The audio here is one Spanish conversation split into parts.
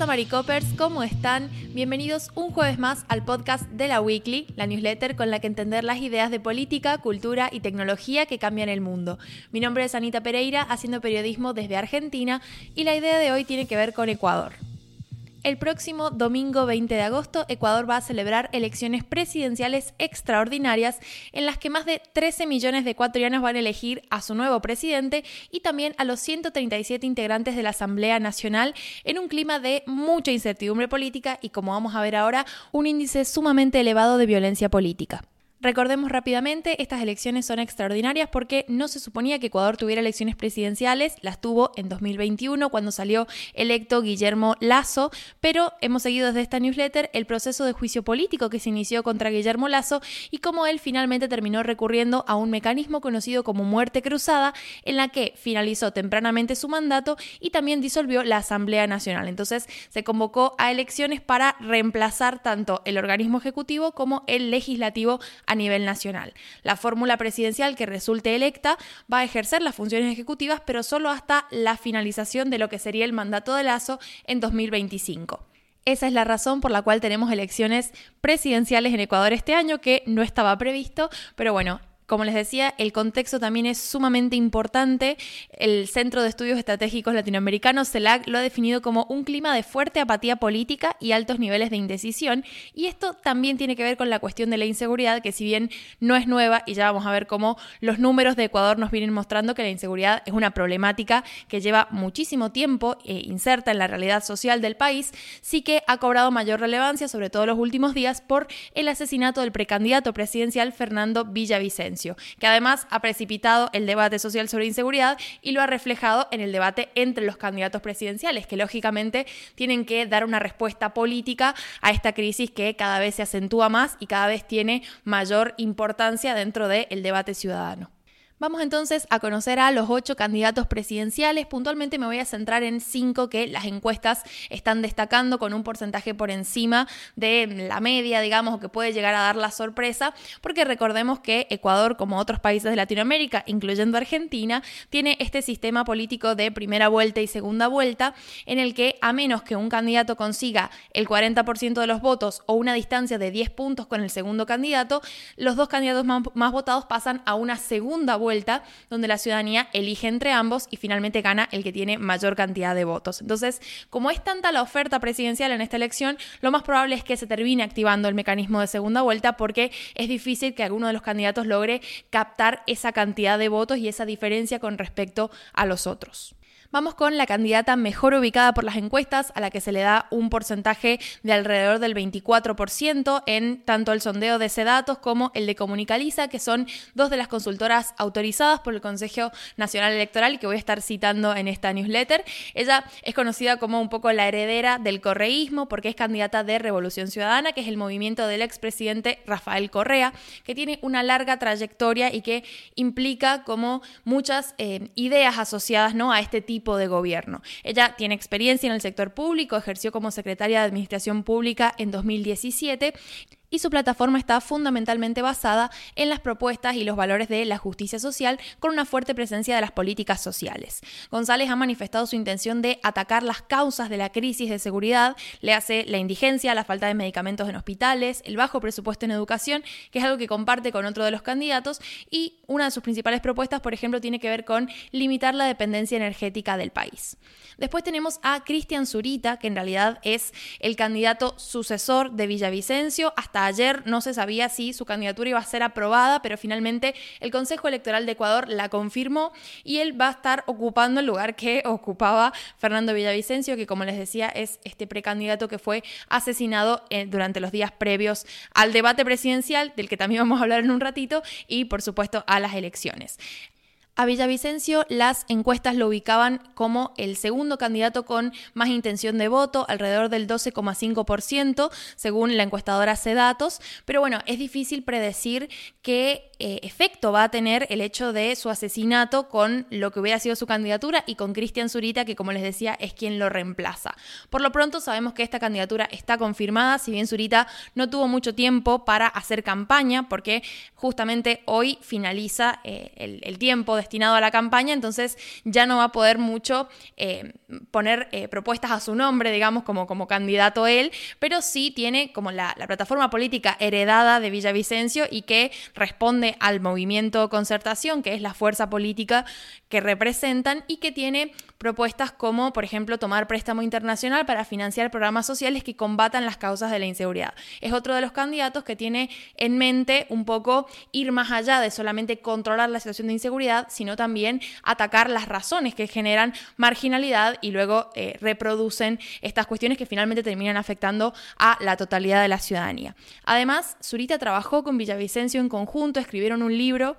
pasa, Maricopers? ¿Cómo están? Bienvenidos un jueves más al podcast de la Weekly, la newsletter con la que entender las ideas de política, cultura y tecnología que cambian el mundo. Mi nombre es Anita Pereira, haciendo periodismo desde Argentina, y la idea de hoy tiene que ver con Ecuador. El próximo domingo 20 de agosto, Ecuador va a celebrar elecciones presidenciales extraordinarias en las que más de 13 millones de ecuatorianos van a elegir a su nuevo presidente y también a los 137 integrantes de la Asamblea Nacional en un clima de mucha incertidumbre política y, como vamos a ver ahora, un índice sumamente elevado de violencia política. Recordemos rápidamente, estas elecciones son extraordinarias porque no se suponía que Ecuador tuviera elecciones presidenciales, las tuvo en 2021 cuando salió electo Guillermo Lazo, pero hemos seguido desde esta newsletter el proceso de juicio político que se inició contra Guillermo Lazo y cómo él finalmente terminó recurriendo a un mecanismo conocido como muerte cruzada, en la que finalizó tempranamente su mandato y también disolvió la Asamblea Nacional. Entonces se convocó a elecciones para reemplazar tanto el organismo ejecutivo como el legislativo a nivel nacional. La fórmula presidencial que resulte electa va a ejercer las funciones ejecutivas, pero solo hasta la finalización de lo que sería el mandato de Lazo en 2025. Esa es la razón por la cual tenemos elecciones presidenciales en Ecuador este año, que no estaba previsto, pero bueno, como les decía, el contexto también es sumamente importante. El Centro de Estudios Estratégicos Latinoamericanos, CELAC, lo ha definido como un clima de fuerte apatía política y altos niveles de indecisión. Y esto también tiene que ver con la cuestión de la inseguridad, que si bien no es nueva, y ya vamos a ver cómo los números de Ecuador nos vienen mostrando que la inseguridad es una problemática que lleva muchísimo tiempo e inserta en la realidad social del país, sí que ha cobrado mayor relevancia, sobre todo en los últimos días, por el asesinato del precandidato presidencial Fernando Villavicencio que además ha precipitado el debate social sobre inseguridad y lo ha reflejado en el debate entre los candidatos presidenciales, que lógicamente tienen que dar una respuesta política a esta crisis que cada vez se acentúa más y cada vez tiene mayor importancia dentro del debate ciudadano. Vamos entonces a conocer a los ocho candidatos presidenciales. Puntualmente me voy a centrar en cinco que las encuestas están destacando con un porcentaje por encima de la media, digamos, o que puede llegar a dar la sorpresa, porque recordemos que Ecuador, como otros países de Latinoamérica, incluyendo Argentina, tiene este sistema político de primera vuelta y segunda vuelta, en el que a menos que un candidato consiga el 40% de los votos o una distancia de 10 puntos con el segundo candidato, los dos candidatos más, votados pasan a una segunda vuelta donde la ciudadanía elige entre ambos y finalmente gana el que tiene mayor cantidad de votos. Entonces, como es tanta la oferta presidencial en esta elección, lo más probable es que se termine activando el mecanismo de segunda vuelta porque es difícil que alguno de los candidatos logre captar esa cantidad de votos y esa diferencia con respecto a los otros. Vamos con la candidata mejor ubicada por las encuestas, a la que se le da un porcentaje de alrededor del 24% en tanto el sondeo de datos como el de Comunicaliza, que son dos de las consultoras autorizadas por el Consejo Nacional Electoral que voy a estar citando en esta newsletter. Ella es conocida como un poco la heredera del correísmo porque es candidata de Revolución Ciudadana, que es el movimiento del expresidente Rafael Correa, que tiene una larga trayectoria y que implica como muchas eh, ideas asociadas ¿no? a este tipo de gobierno. Ella tiene experiencia en el sector público, ejerció como secretaria de Administración Pública en 2017 y su plataforma está fundamentalmente basada en las propuestas y los valores de la justicia social con una fuerte presencia de las políticas sociales. González ha manifestado su intención de atacar las causas de la crisis de seguridad, le hace la indigencia, la falta de medicamentos en hospitales, el bajo presupuesto en educación, que es algo que comparte con otro de los candidatos, y una de sus principales propuestas, por ejemplo, tiene que ver con limitar la dependencia energética del país. Después tenemos a Cristian Zurita, que en realidad es el candidato sucesor de Villavicencio hasta ayer no se sabía si su candidatura iba a ser aprobada, pero finalmente el Consejo Electoral de Ecuador la confirmó y él va a estar ocupando el lugar que ocupaba Fernando Villavicencio, que como les decía es este precandidato que fue asesinado eh, durante los días previos al debate presidencial, del que también vamos a hablar en un ratito, y por supuesto a las elecciones. A Villavicencio las encuestas lo ubicaban como el segundo candidato con más intención de voto, alrededor del 12,5%, según la encuestadora Cedatos. Pero bueno, es difícil predecir qué eh, efecto va a tener el hecho de su asesinato con lo que hubiera sido su candidatura y con Cristian Zurita, que como les decía es quien lo reemplaza. Por lo pronto sabemos que esta candidatura está confirmada, si bien Zurita no tuvo mucho tiempo para hacer campaña, porque justamente hoy finaliza eh, el, el tiempo de destinado a la campaña, entonces ya no va a poder mucho eh, poner eh, propuestas a su nombre, digamos, como, como candidato él, pero sí tiene como la, la plataforma política heredada de Villavicencio y que responde al movimiento concertación, que es la fuerza política que representan y que tiene propuestas como, por ejemplo, tomar préstamo internacional para financiar programas sociales que combatan las causas de la inseguridad. Es otro de los candidatos que tiene en mente un poco ir más allá de solamente controlar la situación de inseguridad, sino también atacar las razones que generan marginalidad y luego eh, reproducen estas cuestiones que finalmente terminan afectando a la totalidad de la ciudadanía. Además, Zurita trabajó con Villavicencio en conjunto, escribieron un libro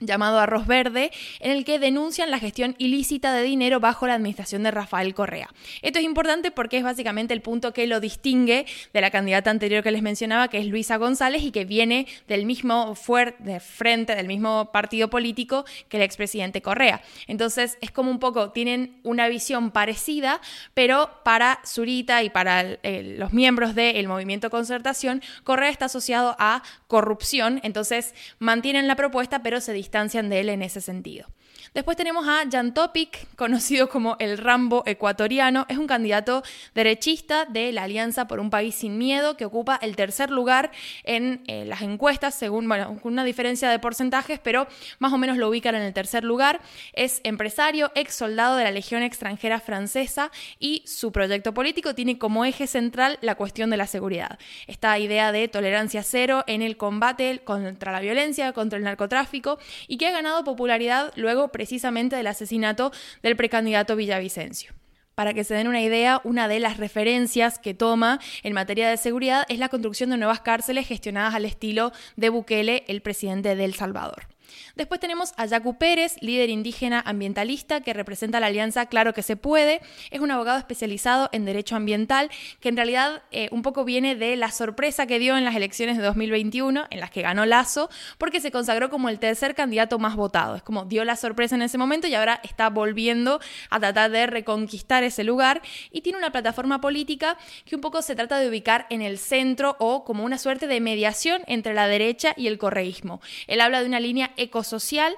llamado Arroz Verde, en el que denuncian la gestión ilícita de dinero bajo la administración de Rafael Correa. Esto es importante porque es básicamente el punto que lo distingue de la candidata anterior que les mencionaba, que es Luisa González y que viene del mismo fuerte frente, del mismo partido político que el expresidente Correa. Entonces es como un poco, tienen una visión parecida, pero para Zurita y para los miembros del movimiento concertación, Correa está asociado a corrupción, entonces mantienen la propuesta, pero se distancian de él en ese sentido. Después tenemos a Jan Topic, conocido como el Rambo ecuatoriano. Es un candidato derechista de la Alianza por un País Sin Miedo que ocupa el tercer lugar en eh, las encuestas, según, bueno, una diferencia de porcentajes, pero más o menos lo ubican en el tercer lugar. Es empresario, ex soldado de la Legión extranjera francesa y su proyecto político tiene como eje central la cuestión de la seguridad. Esta idea de tolerancia cero en el combate contra la violencia, contra el narcotráfico y que ha ganado popularidad luego precisamente del asesinato del precandidato Villavicencio. Para que se den una idea, una de las referencias que toma en materia de seguridad es la construcción de nuevas cárceles gestionadas al estilo de Bukele, el presidente de El Salvador. Después tenemos a Yacu Pérez, líder indígena ambientalista que representa la alianza Claro que se puede. Es un abogado especializado en derecho ambiental que en realidad eh, un poco viene de la sorpresa que dio en las elecciones de 2021, en las que ganó Lazo, porque se consagró como el tercer candidato más votado. Es como dio la sorpresa en ese momento y ahora está volviendo a tratar de reconquistar ese lugar y tiene una plataforma política que un poco se trata de ubicar en el centro o como una suerte de mediación entre la derecha y el correísmo. Él habla de una línea ecosocial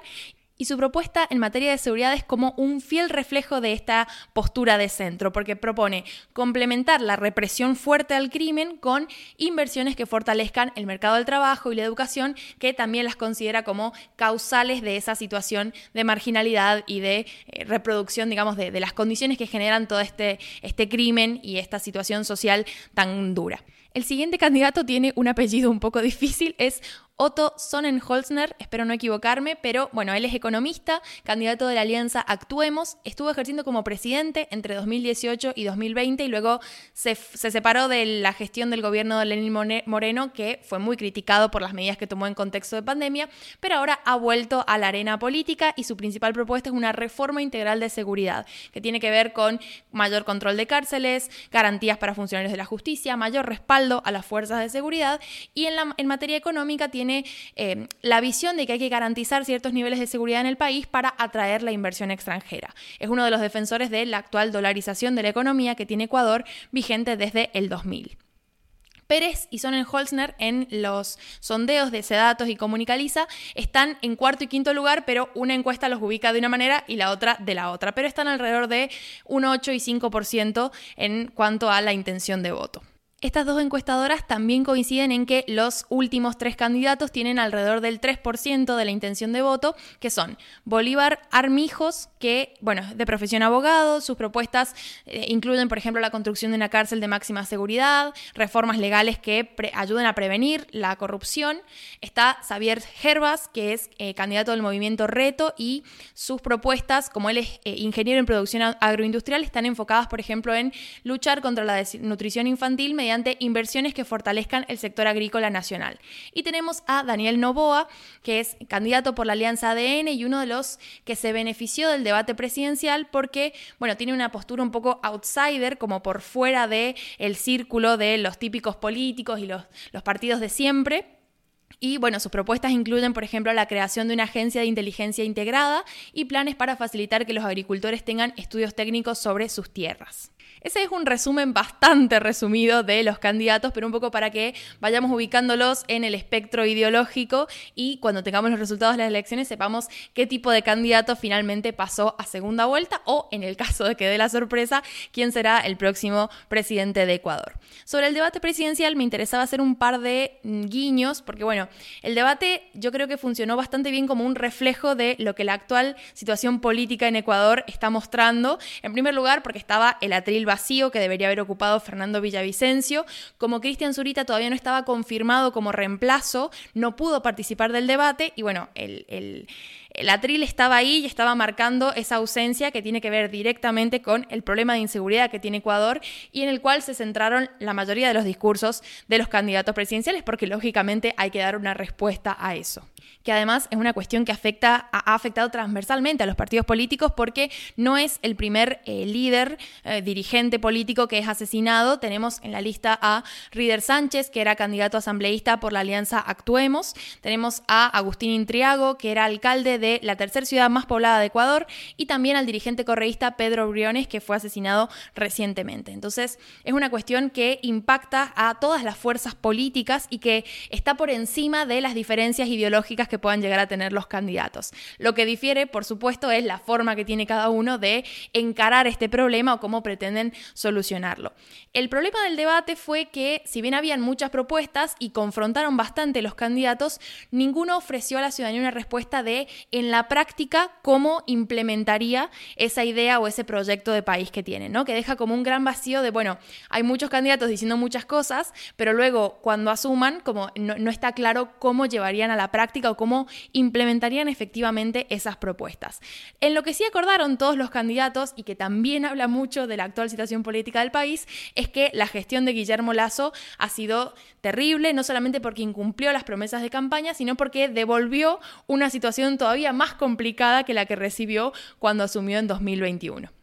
y su propuesta en materia de seguridad es como un fiel reflejo de esta postura de centro, porque propone complementar la represión fuerte al crimen con inversiones que fortalezcan el mercado del trabajo y la educación, que también las considera como causales de esa situación de marginalidad y de eh, reproducción, digamos, de, las condiciones que generan todo este, este crimen y esta situación social tan dura. El siguiente candidato tiene un apellido un poco difícil, es Otto Sonnenholzner, espero no equivocarme, pero bueno, él es economista, candidato de la alianza Actuemos, estuvo ejerciendo como presidente entre 2018 y 2020 y luego se, separó de la gestión del gobierno de Lenín Moreno, que fue muy criticado por las medidas que tomó en contexto de pandemia, pero ahora ha vuelto a la arena política y su principal propuesta es una reforma integral de seguridad, que tiene que ver con mayor control de cárceles, garantías para funcionarios de la justicia, mayor respaldo a las fuerzas de seguridad y en, materia económica tiene eh, la visión de que hay que garantizar ciertos niveles de seguridad en el país para atraer la inversión extranjera. Es uno de los defensores de la actual dolarización de la economía que tiene Ecuador vigente desde el 2000. Pérez y Sonnenholzner en los sondeos de Sedatos y Comunicaliza están en cuarto y quinto lugar, pero una encuesta los ubica de una manera y la otra de la otra, pero están alrededor de un 8 y 5% en cuanto a la intención de voto. Estas dos encuestadoras también coinciden en que los últimos tres candidatos tienen alrededor del 3% de la intención de voto, que son Bolívar Armijos, que, bueno, de profesión abogado, sus propuestas eh, incluyen, por ejemplo, la construcción de una cárcel de máxima seguridad, reformas legales que ayuden a prevenir la corrupción. Está Xavier Herbas, que es eh, candidato del movimiento Reto, y sus propuestas, como él es eh, ingeniero en producción agroindustrial, están enfocadas, por ejemplo, en luchar contra la desnutrición infantil mediante mediante inversiones que fortalezcan el sector agrícola nacional. Y tenemos a Daniel Novoa, que es candidato por la Alianza ADN y uno de los que se benefició del debate presidencial porque, bueno, tiene una postura un poco outsider, como por fuera del el círculo de los típicos políticos y los, los partidos de siempre. Y bueno, sus propuestas incluyen, por ejemplo, la creación de una agencia de inteligencia integrada y planes para facilitar que los agricultores tengan estudios técnicos sobre sus tierras. Ese es un resumen bastante resumido de los candidatos, pero un poco para que vayamos ubicándolos en el espectro ideológico y cuando tengamos los resultados de las elecciones sepamos qué tipo de candidato finalmente pasó a segunda vuelta o, en el caso de que dé la sorpresa, quién será el próximo presidente de Ecuador. Sobre el debate presidencial me interesaba hacer un par de guiños, porque bueno, el debate yo creo que funcionó bastante bien como un reflejo de lo que la actual situación política en Ecuador está mostrando. En primer lugar, porque estaba el atril vacío que debería haber ocupado Fernando Villavicencio. Como Cristian Zurita todavía no estaba confirmado como reemplazo, no pudo participar del debate y bueno, el, el atril estaba ahí y estaba marcando esa ausencia que tiene que ver directamente con el problema de inseguridad que tiene Ecuador y en el cual se centraron la mayoría de los discursos de los candidatos presidenciales porque lógicamente hay que dar una respuesta a eso que además es una cuestión que afecta, ha afectado transversalmente a los partidos políticos porque no es el primer eh, líder, eh, dirigente político que es asesinado. Tenemos en la lista a Rider Sánchez, que era candidato asambleísta por la alianza Actuemos. Tenemos a Agustín Intriago, que era alcalde de la tercera ciudad más poblada de Ecuador. Y también al dirigente correísta Pedro Briones, que fue asesinado recientemente. Entonces, es una cuestión que impacta a todas las fuerzas políticas y que está por encima de las diferencias ideológicas que puedan llegar a tener los candidatos. Lo que difiere, por supuesto, es la forma que tiene cada uno de encarar este problema o cómo pretenden solucionarlo. El problema del debate fue que, si bien habían muchas propuestas y confrontaron bastante los candidatos, ninguno ofreció a la ciudadanía una respuesta de, en la práctica, cómo implementaría esa idea o ese proyecto de país que tienen, ¿no? Que deja como un gran vacío de, bueno, hay muchos candidatos diciendo muchas cosas, pero luego cuando asuman, como no, no está claro cómo llevarían a la práctica o cómo implementarían efectivamente esas propuestas. En lo que sí acordaron todos los candidatos y que también habla mucho de la actual situación política del país es que la gestión de Guillermo Lazo ha sido terrible, no solamente porque incumplió las promesas de campaña, sino porque devolvió una situación todavía más complicada que la que recibió cuando asumió en 2021.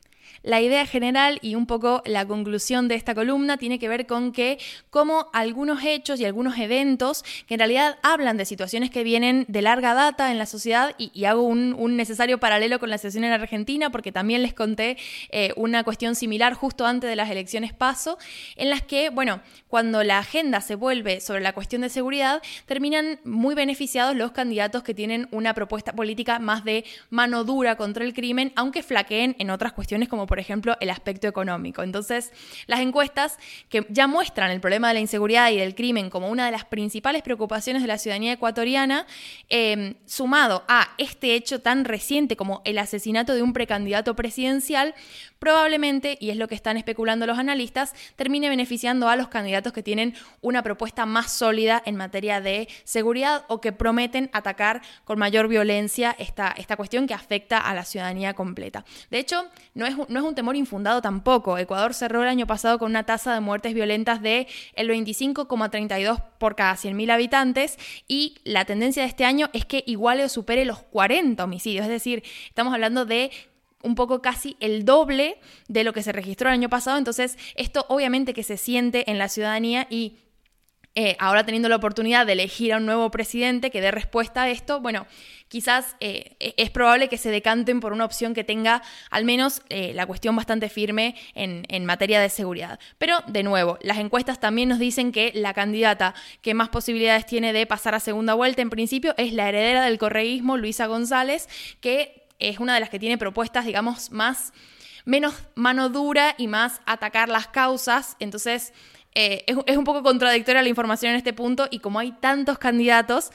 La idea general y un poco la conclusión de esta columna tiene que ver con que como algunos hechos y algunos eventos que en realidad hablan de situaciones que vienen de larga data en la sociedad y, hago un, necesario paralelo con la situación en Argentina porque también les conté eh, una cuestión similar justo antes de las elecciones paso en las que, bueno, cuando la agenda se vuelve sobre la cuestión de seguridad, terminan muy beneficiados los candidatos que tienen una propuesta política más de mano dura contra el crimen, aunque flaqueen en otras cuestiones como por por ejemplo, el aspecto económico. Entonces, las encuestas que ya muestran el problema de la inseguridad y del crimen como una de las principales preocupaciones de la ciudadanía ecuatoriana, em, sumado a este hecho tan reciente como el asesinato de un precandidato presidencial, probablemente, y es lo que están especulando los analistas, termine beneficiando a los candidatos que tienen una propuesta más sólida en materia de seguridad o que prometen atacar con mayor violencia esta, esta cuestión que afecta a la ciudadanía completa. De hecho, no es, no es un temor infundado tampoco. Ecuador cerró el año pasado con una tasa de muertes violentas de el 25,32 por cada 100.000 habitantes y la tendencia de este año es que iguale o supere los 40 homicidios. Es decir, estamos hablando de un poco casi el doble de lo que se registró el año pasado. Entonces, esto obviamente que se siente en la ciudadanía y eh, ahora teniendo la oportunidad de elegir a un nuevo presidente que dé respuesta a esto, bueno, quizás eh, e-, es probable que se decanten por una opción que tenga al menos eh, la cuestión bastante firme en, en, materia de seguridad. Pero, de nuevo, las encuestas también nos dicen que la candidata que más posibilidades tiene de pasar a segunda vuelta, en principio, es la heredera del correísmo, Luisa González, que es una de las que tiene propuestas, digamos, más menos mano dura y más atacar las causas. Entonces, eh, es, es un poco contradictoria la información en este punto y como hay tantos candidatos,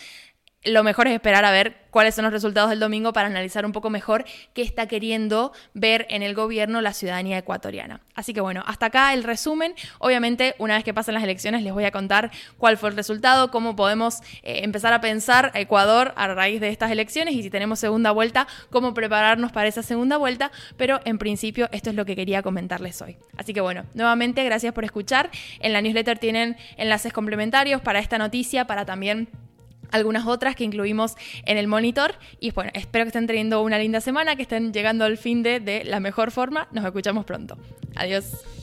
lo mejor es esperar a ver cuáles son los resultados del domingo para analizar un poco mejor qué está queriendo ver en el gobierno la ciudadanía ecuatoriana. Así que bueno, hasta acá el resumen. Obviamente, una vez que pasen las elecciones, les voy a contar cuál fue el resultado, cómo podemos eh, empezar a pensar a Ecuador a raíz de estas elecciones y si tenemos segunda vuelta, cómo prepararnos para esa segunda vuelta. Pero en principio, esto es lo que quería comentarles hoy. Así que bueno, nuevamente, gracias por escuchar. En la newsletter tienen enlaces complementarios para esta noticia, para también algunas otras que incluimos en el monitor. Y bueno, espero que estén teniendo una linda semana, que estén llegando al fin de, de la mejor forma. Nos escuchamos pronto. Adiós.